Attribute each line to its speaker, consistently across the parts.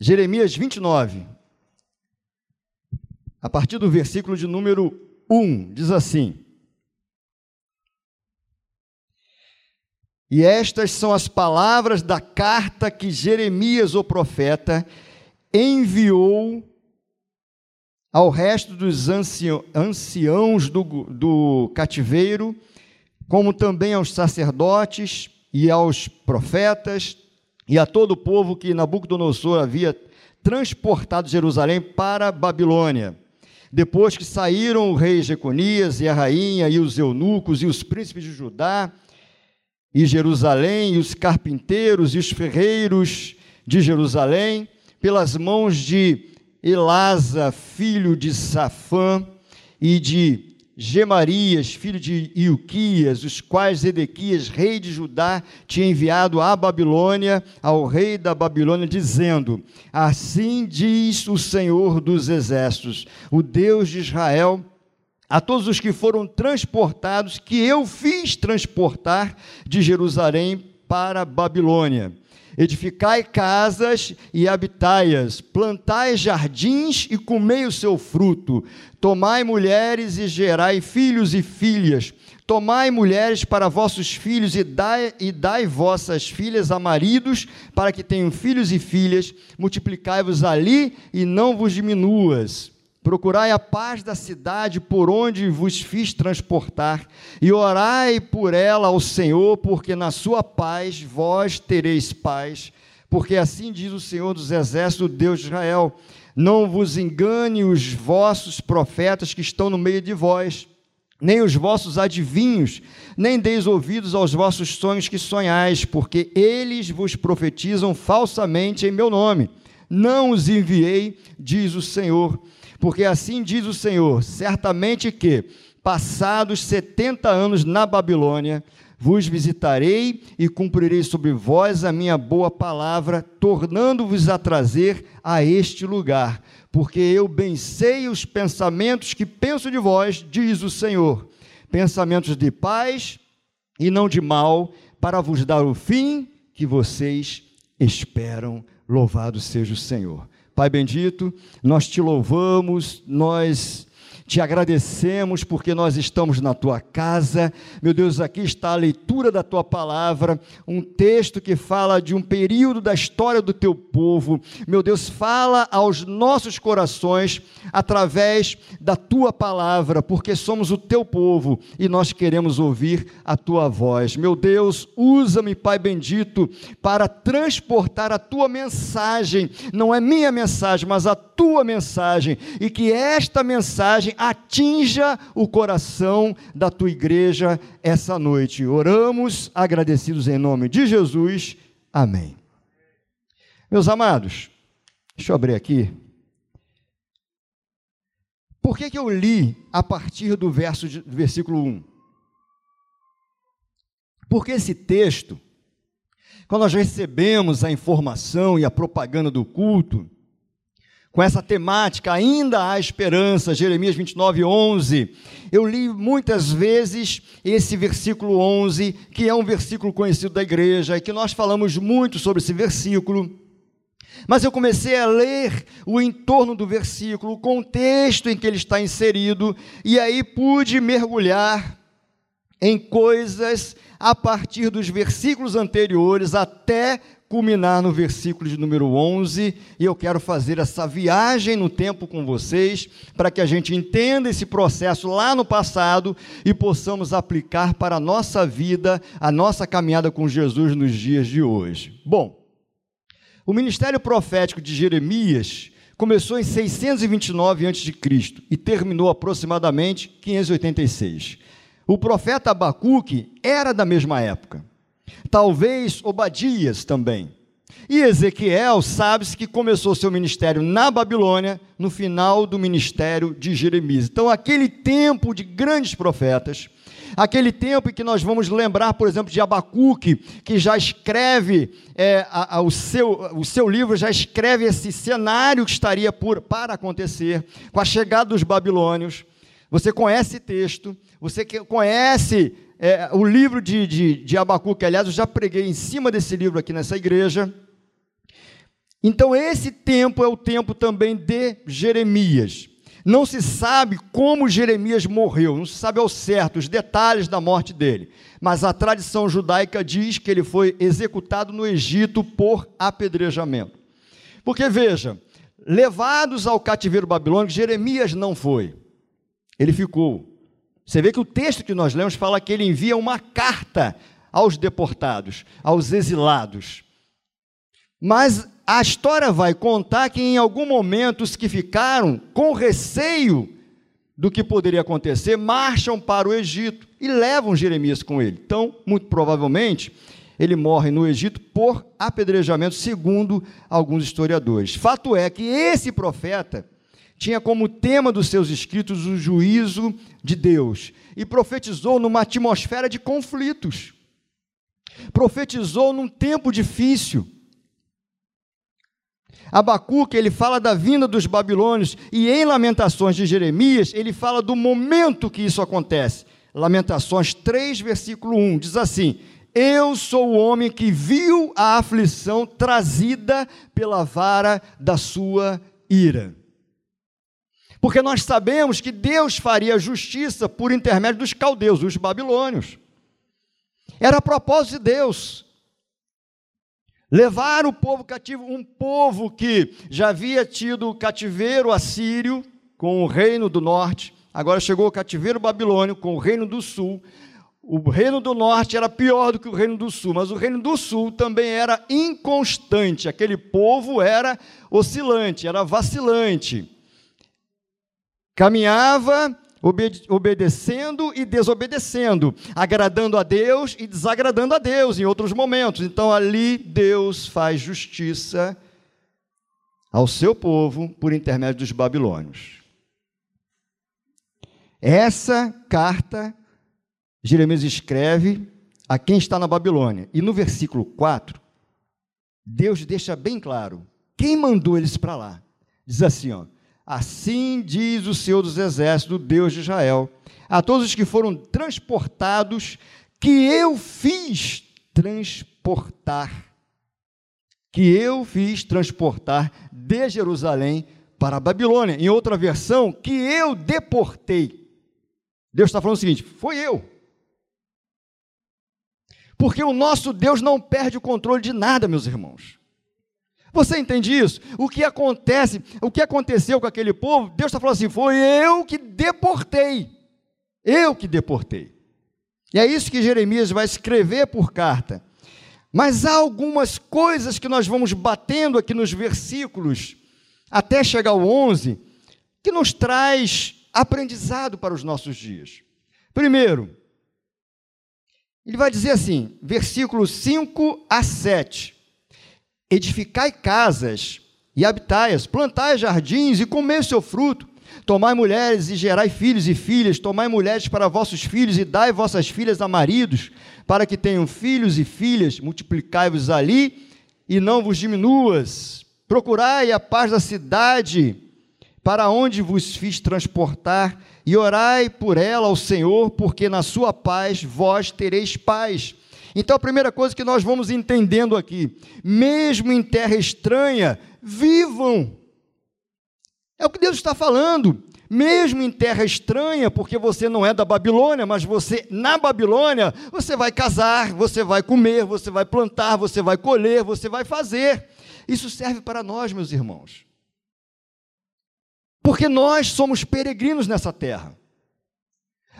Speaker 1: Jeremias 29, a partir do versículo de número 1, diz assim: E estas são as palavras da carta que Jeremias, o profeta, enviou ao resto dos anciãos do, do cativeiro, como também aos sacerdotes e aos profetas e a todo o povo que Nabucodonosor havia transportado Jerusalém para Babilônia. Depois que saíram o rei Jeconias e a rainha e os eunucos e os príncipes de Judá e Jerusalém e os carpinteiros e os ferreiros de Jerusalém, pelas mãos de Elasa, filho de Safã, e de Gemarias, filho de Ilquias, os quais Zedequias, rei de Judá, tinha enviado à Babilônia, ao rei da Babilônia, dizendo: Assim diz o Senhor dos exércitos, o Deus de Israel, a todos os que foram transportados, que eu fiz transportar de Jerusalém para a Babilônia Edificai casas e habitai-as, plantai jardins e comei o seu fruto, tomai mulheres e gerai filhos e filhas, tomai mulheres para vossos filhos e dai, e dai vossas filhas a maridos, para que tenham filhos e filhas, multiplicai-vos ali e não vos diminuas Procurai a paz da cidade por onde vos fiz transportar, e orai por ela ao Senhor, porque na sua paz vós tereis paz. Porque assim diz o Senhor dos Exércitos, Deus de Israel: Não vos engane os vossos profetas que estão no meio de vós, nem os vossos adivinhos, nem deis ouvidos aos vossos sonhos que sonhais, porque eles vos profetizam falsamente em meu nome. Não os enviei, diz o Senhor porque assim diz o Senhor: certamente que, passados setenta anos na Babilônia, vos visitarei e cumprirei sobre vós a minha boa palavra, tornando-vos a trazer a este lugar, porque eu bem sei os pensamentos que penso de vós, diz o Senhor, pensamentos de paz e não de mal, para vos dar o fim que vocês esperam. Louvado seja o Senhor. Pai bendito, nós te louvamos, nós te agradecemos porque nós estamos na tua casa. Meu Deus, aqui está a leitura da tua palavra, um texto que fala de um período da história do teu povo. Meu Deus, fala aos nossos corações através da tua palavra, porque somos o teu povo e nós queremos ouvir a tua voz. Meu Deus, usa-me, Pai bendito, para transportar a tua mensagem. Não é minha mensagem, mas a tua mensagem e que esta mensagem atinja o coração da tua igreja essa noite. Oramos agradecidos em nome de Jesus. Amém. Meus amados, deixa eu abrir aqui. Por que, que eu li a partir do, verso de, do versículo 1? Porque esse texto, quando nós recebemos a informação e a propaganda do culto, com essa temática, ainda há esperança, Jeremias 29, 11. Eu li muitas vezes esse versículo 11, que é um versículo conhecido da igreja, e que nós falamos muito sobre esse versículo. Mas eu comecei a ler o entorno do versículo, o contexto em que ele está inserido, e aí pude mergulhar em coisas a partir dos versículos anteriores até culminar no versículo de número 11, e eu quero fazer essa viagem no tempo com vocês, para que a gente entenda esse processo lá no passado e possamos aplicar para a nossa vida, a nossa caminhada com Jesus nos dias de hoje. Bom, o ministério profético de Jeremias começou em 629 a.C. e terminou aproximadamente 586. O profeta Abacuque era da mesma época talvez Obadias também. E Ezequiel sabe-se que começou seu ministério na Babilônia, no final do ministério de Jeremias. Então, aquele tempo de grandes profetas, aquele tempo em que nós vamos lembrar, por exemplo, de Abacuque, que já escreve é, a, a, o, seu, o seu livro, já escreve esse cenário que estaria por, para acontecer com a chegada dos babilônios. Você conhece texto, você conhece é, o livro de, de, de Abacuque, aliás, eu já preguei em cima desse livro aqui nessa igreja. Então, esse tempo é o tempo também de Jeremias. Não se sabe como Jeremias morreu, não se sabe ao certo os detalhes da morte dele, mas a tradição judaica diz que ele foi executado no Egito por apedrejamento. Porque veja, levados ao cativeiro babilônico, Jeremias não foi, ele ficou. Você vê que o texto que nós lemos fala que ele envia uma carta aos deportados, aos exilados. Mas a história vai contar que em algum momento os que ficaram com receio do que poderia acontecer marcham para o Egito e levam Jeremias com ele. Então, muito provavelmente, ele morre no Egito por apedrejamento, segundo alguns historiadores. Fato é que esse profeta tinha como tema dos seus escritos o juízo de Deus e profetizou numa atmosfera de conflitos. Profetizou num tempo difícil Abacuque, ele fala da vinda dos babilônios, e em Lamentações de Jeremias, ele fala do momento que isso acontece. Lamentações 3, versículo 1, diz assim: Eu sou o homem que viu a aflição trazida pela vara da sua ira. Porque nós sabemos que Deus faria justiça por intermédio dos caldeus, os babilônios. Era a propósito de Deus levar o povo cativo, um povo que já havia tido o cativeiro assírio com o reino do norte, agora chegou o cativeiro babilônio com o reino do sul. O reino do norte era pior do que o reino do sul, mas o reino do sul também era inconstante, aquele povo era oscilante, era vacilante. Caminhava obedecendo e desobedecendo, agradando a Deus e desagradando a Deus em outros momentos. Então ali Deus faz justiça ao seu povo por intermédio dos babilônios. Essa carta Jeremias escreve a quem está na Babilônia. E no versículo 4, Deus deixa bem claro quem mandou eles para lá. Diz assim, ó: Assim diz o Senhor dos Exércitos, Deus de Israel, a todos os que foram transportados, que eu fiz transportar, que eu fiz transportar de Jerusalém para a Babilônia. Em outra versão, que eu deportei. Deus está falando o seguinte: foi eu. Porque o nosso Deus não perde o controle de nada, meus irmãos. Você entende isso? O que acontece, o que aconteceu com aquele povo, Deus está falando assim: foi eu que deportei. Eu que deportei. E é isso que Jeremias vai escrever por carta. Mas há algumas coisas que nós vamos batendo aqui nos versículos, até chegar ao 11, que nos traz aprendizado para os nossos dias. Primeiro, ele vai dizer assim, versículos 5 a 7 edificai casas e habitai-as, plantai jardins e comei o seu fruto. Tomai mulheres e gerai filhos e filhas, tomai mulheres para vossos filhos e dai vossas filhas a maridos, para que tenham filhos e filhas, multiplicai-vos ali e não vos diminuas. Procurai a paz da cidade, para onde vos fiz transportar, e orai por ela ao Senhor, porque na sua paz vós tereis paz. Então, a primeira coisa que nós vamos entendendo aqui, mesmo em terra estranha, vivam. É o que Deus está falando. Mesmo em terra estranha, porque você não é da Babilônia, mas você, na Babilônia, você vai casar, você vai comer, você vai plantar, você vai colher, você vai fazer. Isso serve para nós, meus irmãos. Porque nós somos peregrinos nessa terra.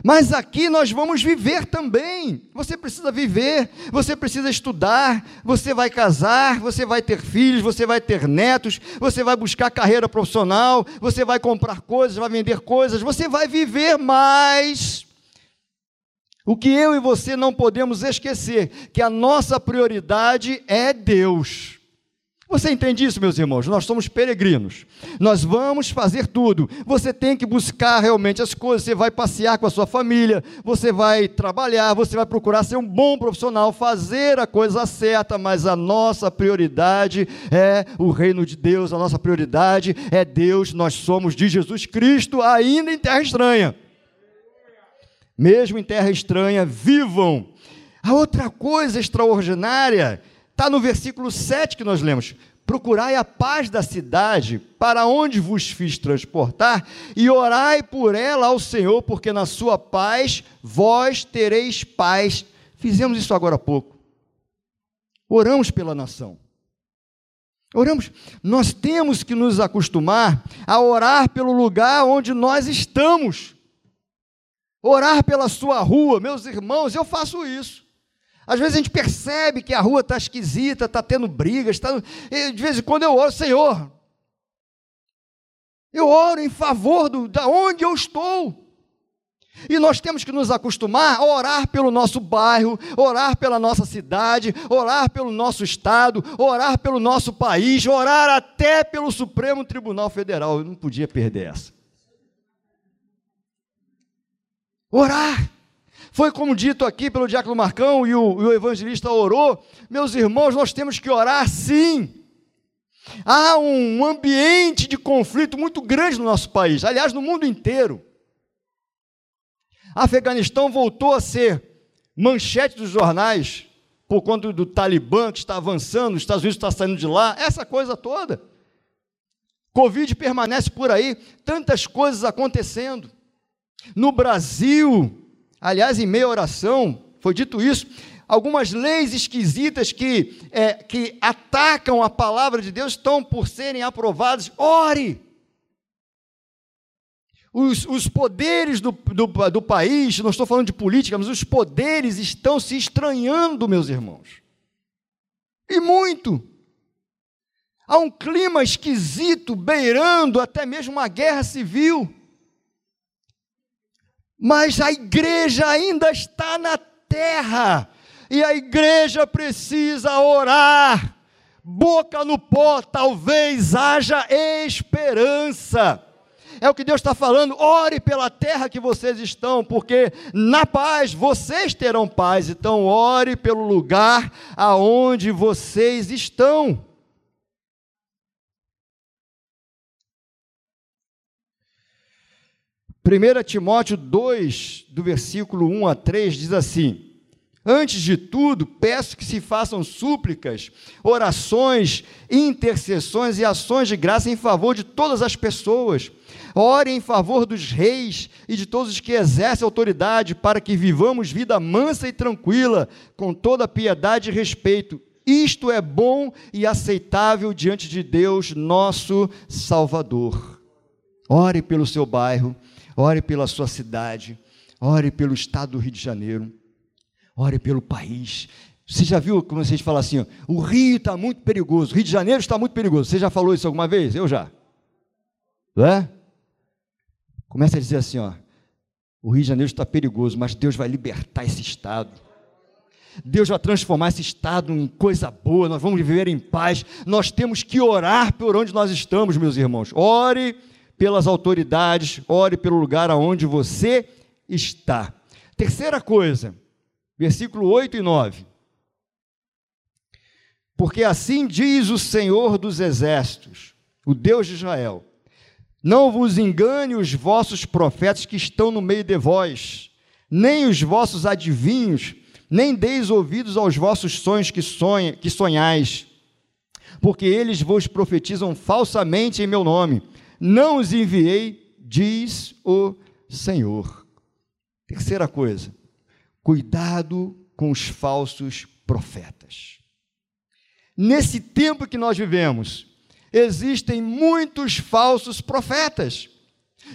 Speaker 1: Mas aqui nós vamos viver também. Você precisa viver, você precisa estudar, você vai casar, você vai ter filhos, você vai ter netos, você vai buscar carreira profissional, você vai comprar coisas, vai vender coisas, você vai viver mais. O que eu e você não podemos esquecer, que a nossa prioridade é Deus. Você entende isso, meus irmãos? Nós somos peregrinos. Nós vamos fazer tudo. Você tem que buscar realmente as coisas. Você vai passear com a sua família, você vai trabalhar, você vai procurar ser um bom profissional, fazer a coisa certa, mas a nossa prioridade é o reino de Deus, a nossa prioridade é Deus. Nós somos de Jesus Cristo, ainda em terra estranha. Mesmo em terra estranha, vivam. A outra coisa extraordinária Está no versículo 7 que nós lemos. Procurai a paz da cidade, para onde vos fiz transportar, e orai por ela ao Senhor, porque na sua paz vós tereis paz. Fizemos isso agora há pouco. Oramos pela nação. Oramos. Nós temos que nos acostumar a orar pelo lugar onde nós estamos. Orar pela sua rua, meus irmãos, eu faço isso. Às vezes a gente percebe que a rua está esquisita, está tendo brigas, tá... de vez em quando eu oro, Senhor, eu oro em favor do, da onde eu estou. E nós temos que nos acostumar a orar pelo nosso bairro, orar pela nossa cidade, orar pelo nosso estado, orar pelo nosso país, orar até pelo Supremo Tribunal Federal. Eu não podia perder essa. Orar. Foi como dito aqui pelo Diácono Marcão e o, e o evangelista orou. Meus irmãos, nós temos que orar sim. Há um ambiente de conflito muito grande no nosso país, aliás, no mundo inteiro. Afeganistão voltou a ser manchete dos jornais por conta do Talibã que está avançando, os Estados Unidos está saindo de lá, essa coisa toda. Covid permanece por aí, tantas coisas acontecendo. No Brasil, Aliás, em meia oração, foi dito isso, algumas leis esquisitas que, é, que atacam a palavra de Deus estão por serem aprovadas. Ore! Os, os poderes do, do, do país, não estou falando de política, mas os poderes estão se estranhando, meus irmãos. E muito. Há um clima esquisito, beirando até mesmo uma guerra civil. Mas a igreja ainda está na terra, e a igreja precisa orar, boca no pó, talvez haja esperança. É o que Deus está falando. Ore pela terra que vocês estão, porque na paz vocês terão paz. Então, ore pelo lugar aonde vocês estão. 1 Timóteo 2, do versículo 1 a 3, diz assim: Antes de tudo, peço que se façam súplicas, orações, intercessões e ações de graça em favor de todas as pessoas. Ore em favor dos reis e de todos os que exercem autoridade, para que vivamos vida mansa e tranquila, com toda piedade e respeito. Isto é bom e aceitável diante de Deus, nosso Salvador. Ore pelo seu bairro, ore pela sua cidade, ore pelo estado do Rio de Janeiro, ore pelo país. Você já viu como vocês falam assim, ó, o Rio está muito perigoso, o Rio de Janeiro está muito perigoso. Você já falou isso alguma vez? Eu já. Não é? Começa a dizer assim, ó, o Rio de Janeiro está perigoso, mas Deus vai libertar esse estado. Deus vai transformar esse estado em coisa boa, nós vamos viver em paz. Nós temos que orar por onde nós estamos, meus irmãos. Ore pelas autoridades, ore pelo lugar aonde você está. Terceira coisa, versículo 8 e 9. Porque assim diz o Senhor dos exércitos, o Deus de Israel: Não vos engane os vossos profetas que estão no meio de vós, nem os vossos adivinhos, nem deis ouvidos aos vossos sonhos que, sonha, que sonhais, porque eles vos profetizam falsamente em meu nome não os enviei, diz o Senhor. Terceira coisa, cuidado com os falsos profetas. Nesse tempo que nós vivemos, existem muitos falsos profetas.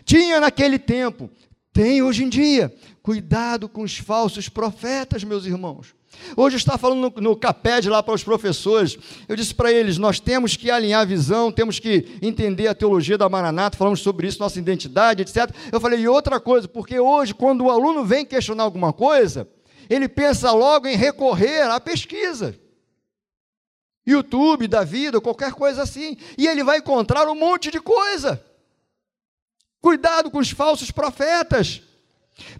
Speaker 1: Tinha naquele tempo, tem hoje em dia. Cuidado com os falsos profetas, meus irmãos. Hoje está falando no, no CAPED lá para os professores. Eu disse para eles: nós temos que alinhar a visão, temos que entender a teologia da Maranata, falamos sobre isso, nossa identidade, etc. Eu falei, e outra coisa, porque hoje, quando o aluno vem questionar alguma coisa, ele pensa logo em recorrer à pesquisa. YouTube da vida, qualquer coisa assim. E ele vai encontrar um monte de coisa. Cuidado com os falsos profetas.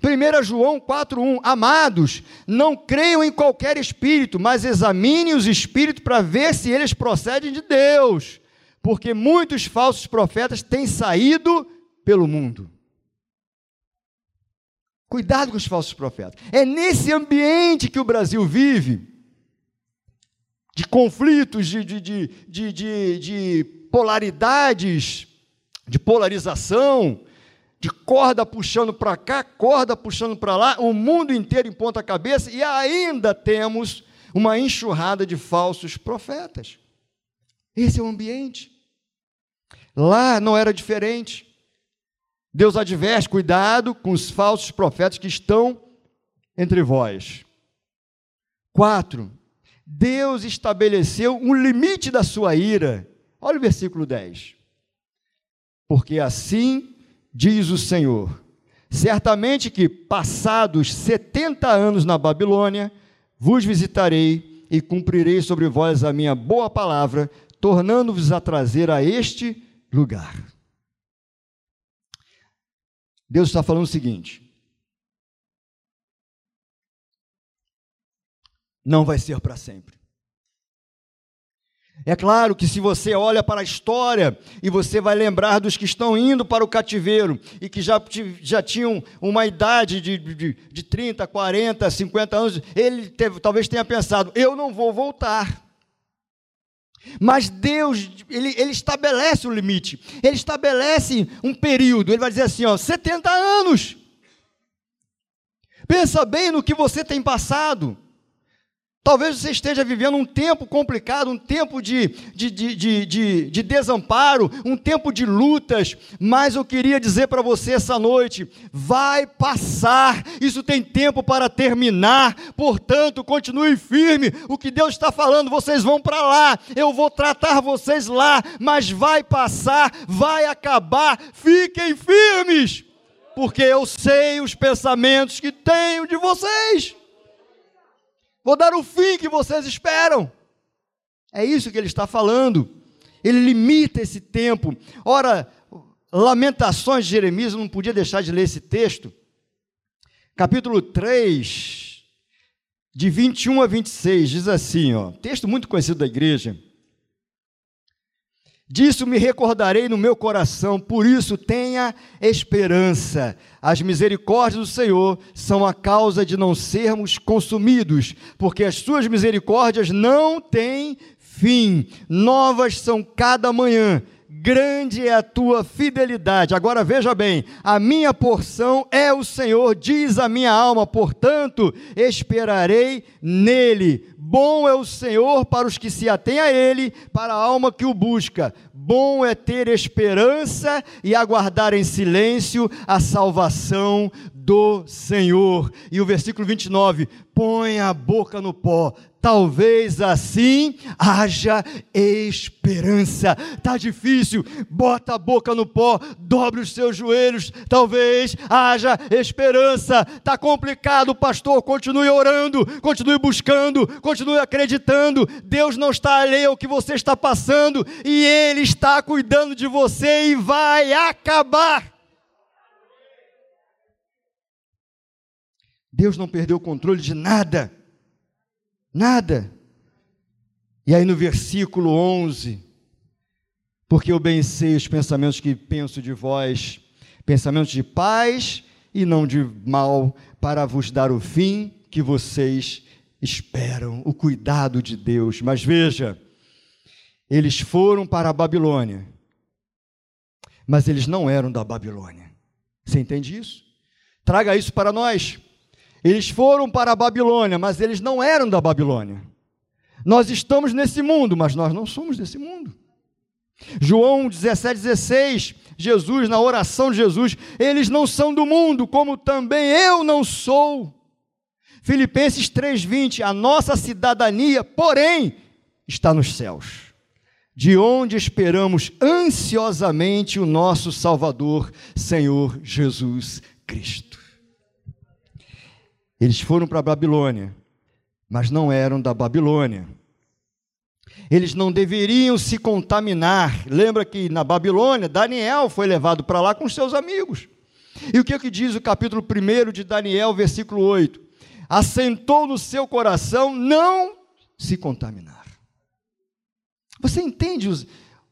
Speaker 1: 1 João 4,1: Amados, não creiam em qualquer espírito, mas examine os espíritos para ver se eles procedem de Deus, porque muitos falsos profetas têm saído pelo mundo. Cuidado com os falsos profetas. É nesse ambiente que o Brasil vive, de conflitos, de, de, de, de polaridades, de polarização, de corda puxando para cá, corda puxando para lá, o mundo inteiro em ponta cabeça, e ainda temos uma enxurrada de falsos profetas. Esse é o ambiente. Lá não era diferente. Deus adverte, cuidado com os falsos profetas que estão entre vós. Quatro, Deus estabeleceu um limite da sua ira. Olha o versículo 10. Porque assim diz o Senhor: certamente que, passados setenta anos na Babilônia, vos visitarei e cumprirei sobre vós a minha boa palavra, tornando-vos a trazer a este lugar. Deus está falando o seguinte: não vai ser para sempre. É claro que se você olha para a história e você vai lembrar dos que estão indo para o cativeiro e que já, já tinham uma idade de, de, de 30, 40, 50 anos, ele teve, talvez tenha pensado: eu não vou voltar. Mas Deus, ele, ele estabelece o limite, ele estabelece um período, ele vai dizer assim: ó, 70 anos. Pensa bem no que você tem passado. Talvez você esteja vivendo um tempo complicado, um tempo de, de, de, de, de desamparo, um tempo de lutas, mas eu queria dizer para você essa noite: vai passar, isso tem tempo para terminar, portanto, continue firme. O que Deus está falando, vocês vão para lá, eu vou tratar vocês lá, mas vai passar, vai acabar, fiquem firmes, porque eu sei os pensamentos que tenho de vocês Vou dar o fim que vocês esperam. É isso que ele está falando. Ele limita esse tempo. Ora, Lamentações de Jeremias, eu não podia deixar de ler esse texto. Capítulo 3, de 21 a 26, diz assim, ó, texto muito conhecido da igreja. Disso me recordarei no meu coração, por isso tenha esperança. As misericórdias do Senhor são a causa de não sermos consumidos, porque as suas misericórdias não têm fim. Novas são cada manhã grande é a tua fidelidade. Agora veja bem: a minha porção é o Senhor, diz a minha alma, portanto, esperarei nele. Bom é o Senhor para os que se atêm a ele, para a alma que o busca. Bom é ter esperança e aguardar em silêncio a salvação do Senhor. E o versículo 29, põe a boca no pó, talvez assim haja esperança. Tá difícil, bota a boca no pó, dobre os seus joelhos, talvez haja esperança. Tá complicado, pastor, continue orando, continue buscando, continue acreditando. Deus não está alheio ao que você está passando e ele está cuidando de você e vai acabar. Deus não perdeu o controle de nada. Nada. E aí no versículo 11, porque eu bem sei os pensamentos que penso de vós, pensamentos de paz e não de mal, para vos dar o fim que vocês esperam, o cuidado de Deus. Mas veja, eles foram para a Babilônia, mas eles não eram da Babilônia. Você entende isso? Traga isso para nós. Eles foram para a Babilônia, mas eles não eram da Babilônia. Nós estamos nesse mundo, mas nós não somos desse mundo. João 17, 16, Jesus, na oração de Jesus, eles não são do mundo, como também eu não sou. Filipenses 3,20, a nossa cidadania, porém, está nos céus, de onde esperamos ansiosamente o nosso Salvador, Senhor Jesus Cristo. Eles foram para a Babilônia, mas não eram da Babilônia. Eles não deveriam se contaminar. Lembra que na Babilônia, Daniel foi levado para lá com seus amigos. E o que, é que diz o capítulo 1 de Daniel, versículo 8? Assentou no seu coração não se contaminar. Você entende os,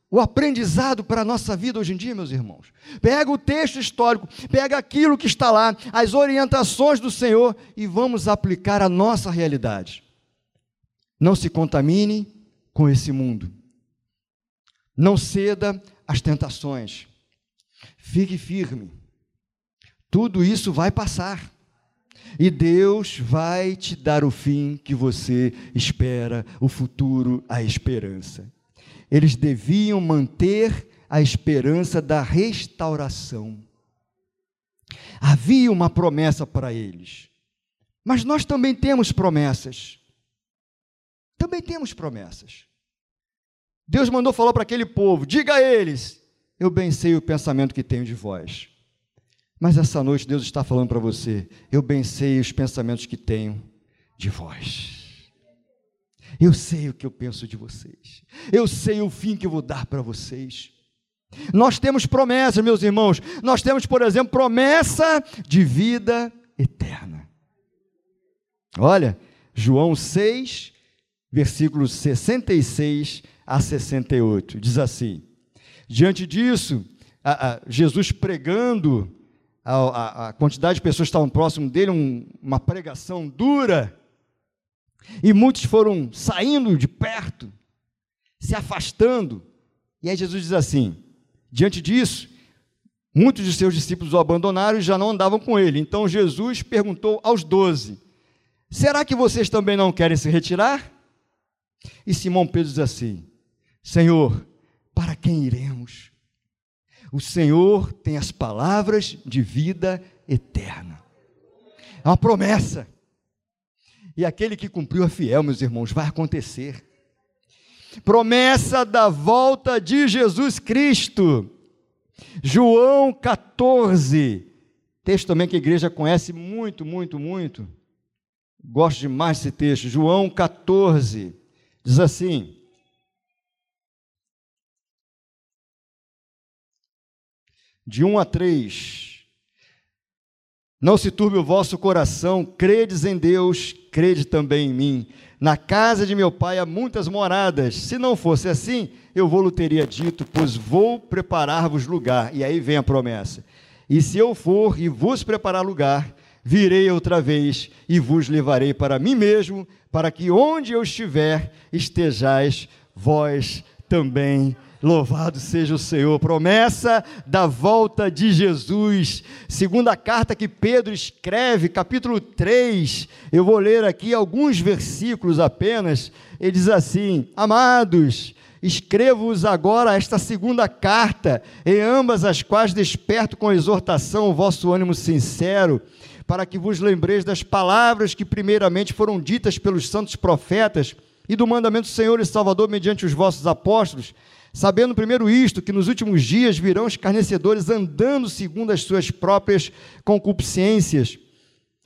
Speaker 1: o aprendizado para a nossa vida hoje em dia, meus irmãos. Pega o texto histórico, pega aquilo que está lá, as orientações do Senhor e vamos aplicar a nossa realidade. Não se contamine com esse mundo. Não ceda às tentações. Fique firme. Tudo isso vai passar. E Deus vai te dar o fim que você espera, o futuro, a esperança. Eles deviam manter a esperança da restauração. Havia uma promessa para eles. Mas nós também temos promessas. Também temos promessas. Deus mandou falar para aquele povo: diga a eles, eu bem sei o pensamento que tenho de vós. Mas essa noite Deus está falando para você: eu bem sei os pensamentos que tenho de vós. Eu sei o que eu penso de vocês. Eu sei o fim que eu vou dar para vocês. Nós temos promessas, meus irmãos. Nós temos, por exemplo, promessa de vida eterna. Olha, João 6, versículos 66 a 68, diz assim: Diante disso, a, a, Jesus pregando, a, a, quantidade de pessoas que estavam próximo dele, um, uma pregação dura, e muitos foram saindo de perto, se afastando, e aí Jesus diz assim: Diante disso, muitos de seus discípulos o abandonaram e já não andavam com ele. Então Jesus perguntou aos doze: Será que vocês também não querem se retirar? E Simão Pedro diz assim: Senhor, para quem iremos? O Senhor tem as palavras de vida eterna. É uma promessa. E aquele que cumpriu é fiel, meus irmãos, vai acontecer promessa da volta de Jesus Cristo. João 14, texto também que a igreja conhece muito, muito, muito. Gosto demais desse texto. João 14, diz assim: de 1 a 3. Não se turbe o vosso coração, credes em Deus, crede também em mim. Na casa de meu pai há muitas moradas. Se não fosse assim, eu vou-lhe teria dito, pois vou preparar-vos lugar. E aí vem a promessa. E se eu for e vos preparar lugar, virei outra vez e vos levarei para mim mesmo, para que onde eu estiver, estejais vós também Louvado seja o Senhor. Promessa da volta de Jesus. Segunda carta que Pedro escreve, capítulo 3. Eu vou ler aqui alguns versículos apenas. Ele diz assim: Amados, escrevo-vos agora esta segunda carta, em ambas as quais desperto com exortação o vosso ânimo sincero, para que vos lembreis das palavras que primeiramente foram ditas pelos santos profetas e do mandamento do Senhor e Salvador mediante os vossos apóstolos Sabendo primeiro isto, que nos últimos dias virão escarnecedores andando segundo as suas próprias concupiscências,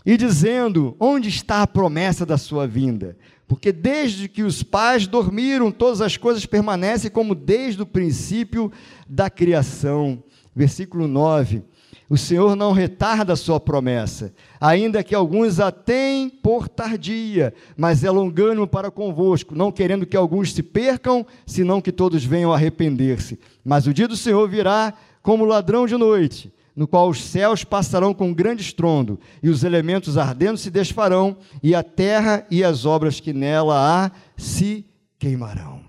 Speaker 1: e dizendo: Onde está a promessa da sua vinda? Porque desde que os pais dormiram, todas as coisas permanecem como desde o princípio da criação. Versículo 9. O Senhor não retarda a sua promessa, ainda que alguns a têm por tardia, mas é longânimo para convosco, não querendo que alguns se percam, senão que todos venham arrepender-se. Mas o dia do Senhor virá como ladrão de noite, no qual os céus passarão com grande estrondo, e os elementos ardendo se desfarão, e a terra e as obras que nela há se queimarão.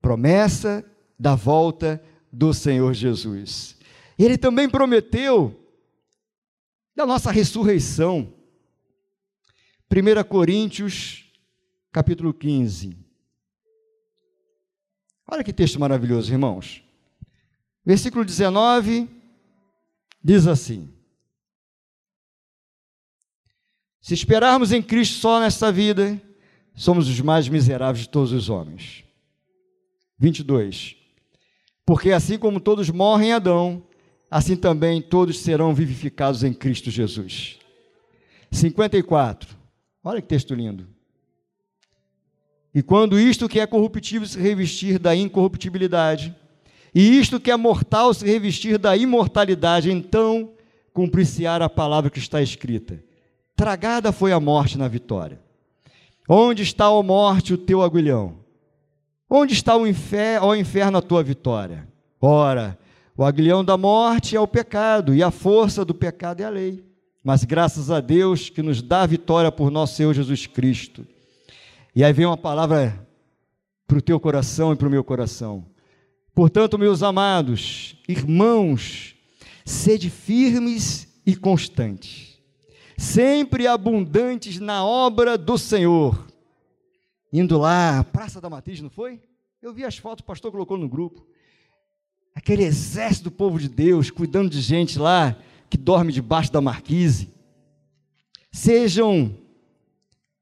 Speaker 1: Promessa da volta do Senhor Jesus. Ele também prometeu da nossa ressurreição. 1 Coríntios, capítulo 15. Olha que texto maravilhoso, irmãos. Versículo 19 diz assim: Se esperarmos em Cristo só nesta vida, somos os mais miseráveis de todos os homens. 22. Porque assim como todos morrem em Adão, assim também todos serão vivificados em Cristo Jesus. 54. Olha que texto lindo. E quando isto que é corruptível se revestir da incorruptibilidade, e isto que é mortal se revestir da imortalidade, então cumprir-se-á a palavra que está escrita: Tragada foi a morte na vitória. Onde está, ó morte, o teu aguilhão? Onde está o inferno, inferno, a tua vitória? Ora, o aguilhão da morte é o pecado, e a força do pecado é a lei. Mas graças a Deus que nos dá a vitória por nosso Senhor Jesus Cristo. E aí vem uma palavra para o teu coração e para o meu coração. Portanto, meus amados, irmãos, sede firmes e constantes, sempre abundantes na obra do Senhor. Indo lá, Praça da Matriz, não foi? Eu vi as fotos, o pastor colocou no grupo. Aquele exército do povo de Deus, cuidando de gente lá que dorme debaixo da marquise. Sejam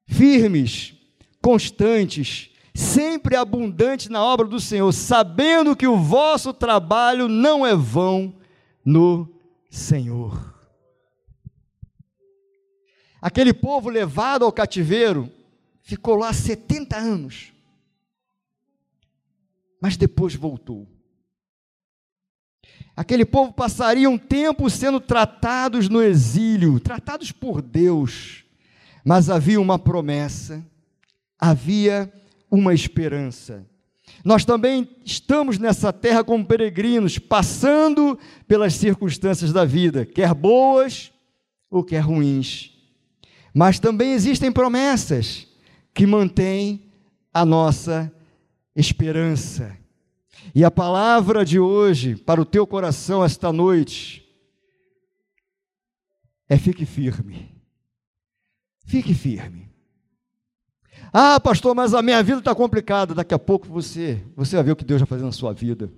Speaker 1: firmes, constantes, sempre abundantes na obra do Senhor, sabendo que o vosso trabalho não é vão no Senhor. Aquele povo levado ao cativeiro ficou lá 70 anos, mas depois voltou. Aquele povo passaria um tempo sendo tratados no exílio, tratados por Deus, mas havia uma promessa, havia uma esperança. Nós também estamos nessa terra como peregrinos, passando pelas circunstâncias da vida, quer boas ou quer ruins. Mas também existem promessas que mantêm a nossa esperança. E a palavra de hoje para o teu coração esta noite é fique firme. Fique firme. Ah, pastor, mas a minha vida está complicada. Daqui a pouco você, você vai ver o que Deus vai fazer na sua vida.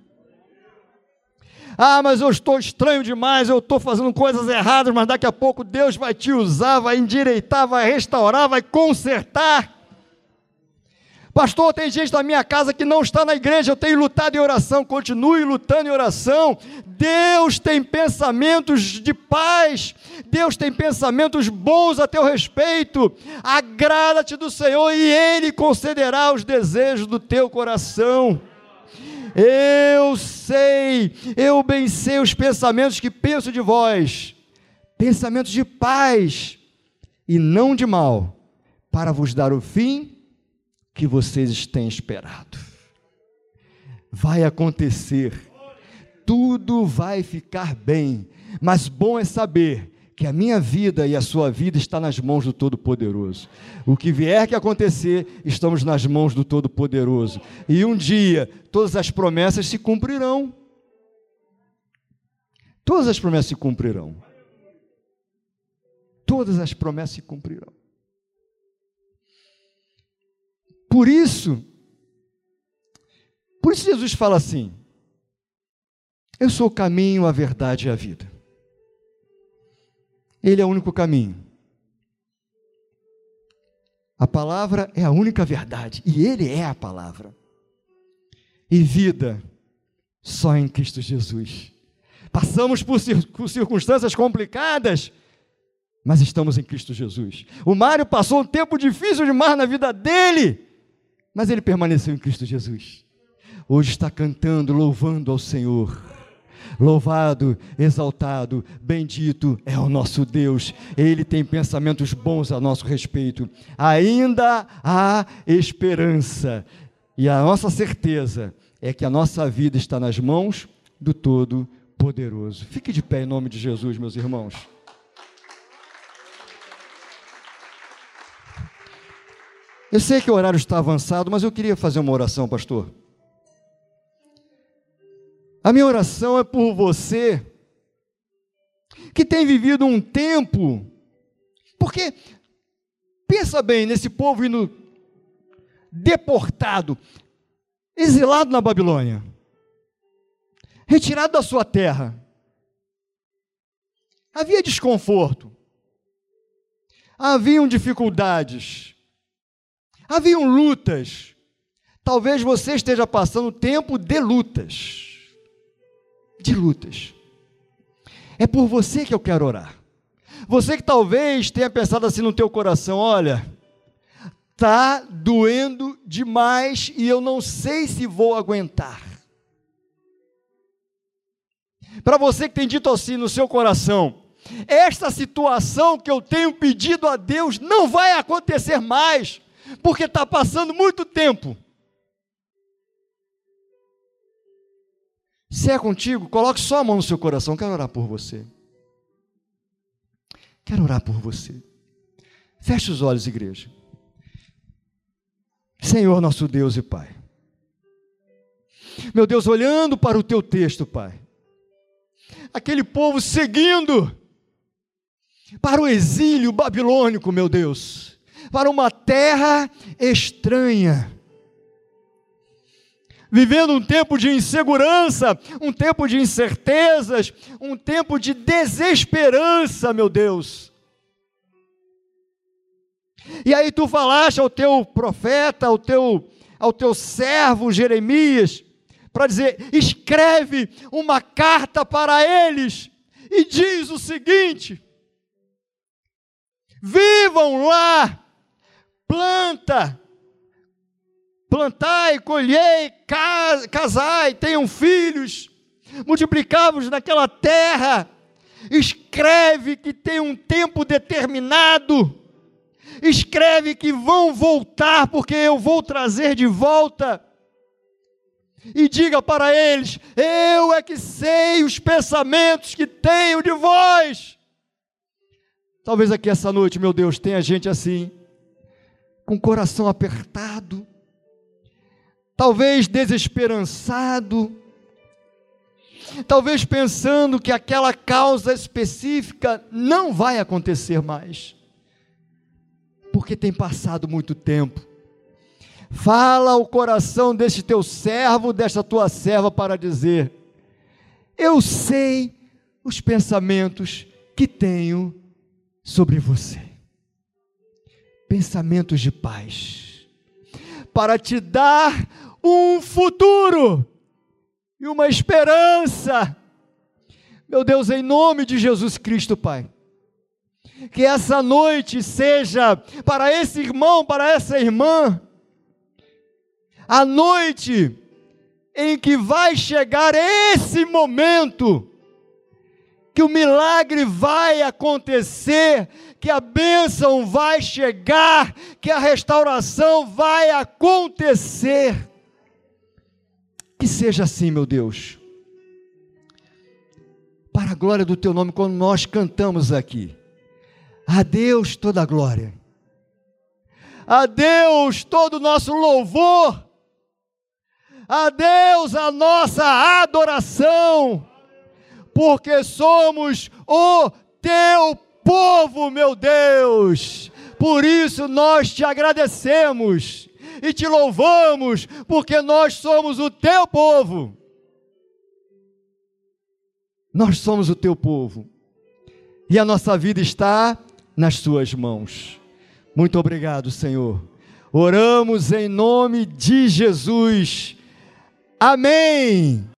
Speaker 1: Ah, mas eu estou estranho demais, eu estou fazendo coisas erradas, mas daqui a pouco Deus vai te usar, vai endireitar, vai restaurar, vai consertar. Pastor, tem gente na minha casa que não está na igreja, eu tenho lutado em oração, continue lutando em oração. Deus tem pensamentos de paz, Deus tem pensamentos bons a teu respeito. Agrada-te do Senhor e Ele concederá os desejos do teu coração. Eu sei, eu bem sei os pensamentos que penso de vós, pensamentos de paz e não de mal, para vos dar o fim que vocês têm esperado. Vai acontecer, tudo vai ficar bem, mas bom é saber que a minha vida e a sua vida está nas mãos do Todo-Poderoso. O que vier que acontecer, estamos nas mãos do Todo-Poderoso. E um dia, todas as promessas se cumprirão. Todas as promessas se cumprirão. Todas as promessas se cumprirão. Por isso, por isso Jesus fala assim: Eu sou o caminho, a verdade e a vida. Ele é o único caminho. A palavra é a única verdade e Ele é a palavra. E vida só em Cristo Jesus. Passamos por circunstâncias complicadas, mas estamos em Cristo Jesus. O Mário passou um tempo difícil demais na vida dele, mas ele permaneceu em Cristo Jesus. Hoje está cantando, louvando ao Senhor. Louvado, exaltado, bendito é o nosso Deus. Ele tem pensamentos bons a nosso respeito. Ainda há esperança. E a nossa certeza é que a nossa vida está nas mãos do Todo-Poderoso. Fique de pé em nome de Jesus, meus irmãos. Eu sei que o horário está avançado, mas eu queria fazer uma oração, pastor. A minha oração é por você que tem vivido um tempo, porque pensa bem nesse povo indo deportado, exilado na Babilônia, retirado da sua terra. Havia desconforto, haviam dificuldades, Haviam lutas. Talvez você esteja passando tempo de lutas. De lutas. É por você que eu quero orar. Você que talvez tenha pensado assim no teu coração, olha, tá doendo demais e eu não sei se vou aguentar. Para você que tem dito assim no seu coração, esta situação que eu tenho pedido a Deus não vai acontecer mais porque está passando muito tempo. Se é contigo, coloque só a mão no seu coração. Quero orar por você. Quero orar por você. Feche os olhos, igreja. Senhor nosso Deus e Pai. Meu Deus, olhando para o teu texto, Pai, aquele povo seguindo para o exílio babilônico, meu Deus, para uma terra estranha, vivendo um tempo de insegurança, um tempo de incertezas, um tempo de desesperança, meu Deus. E aí tu falaste ao teu profeta, ao teu, ao teu servo Jeremias, para dizer: escreve uma carta para eles e diz o seguinte: vivam lá, planta, plantai, colhei, casai, tenham filhos, multiplicai-vos naquela terra, escreve que tem um tempo determinado, escreve que vão voltar, porque eu vou trazer de volta. E diga para eles: Eu é que sei os pensamentos que tenho de vós. Talvez aqui essa noite, meu Deus, tenha gente assim, com o coração apertado, talvez desesperançado, talvez pensando que aquela causa específica não vai acontecer mais, porque tem passado muito tempo. Fala ao coração deste teu servo, desta tua serva, para dizer: Eu sei os pensamentos que tenho sobre você. Pensamentos de paz, para te dar um futuro e uma esperança. Meu Deus, em nome de Jesus Cristo, Pai. Que essa noite seja para esse irmão, para essa irmã, a noite em que vai chegar esse momento, que o milagre vai acontecer, que a bênção vai chegar, que a restauração vai acontecer. Que seja assim, meu Deus. Para a glória do teu nome, quando nós cantamos aqui. A Deus toda a glória. A Deus todo o nosso louvor. A Deus a nossa adoração. Porque somos o teu povo, meu Deus. Por isso nós te agradecemos e te louvamos, porque nós somos o teu povo. Nós somos o teu povo. E a nossa vida está nas tuas mãos. Muito obrigado, Senhor. Oramos em nome de Jesus. Amém.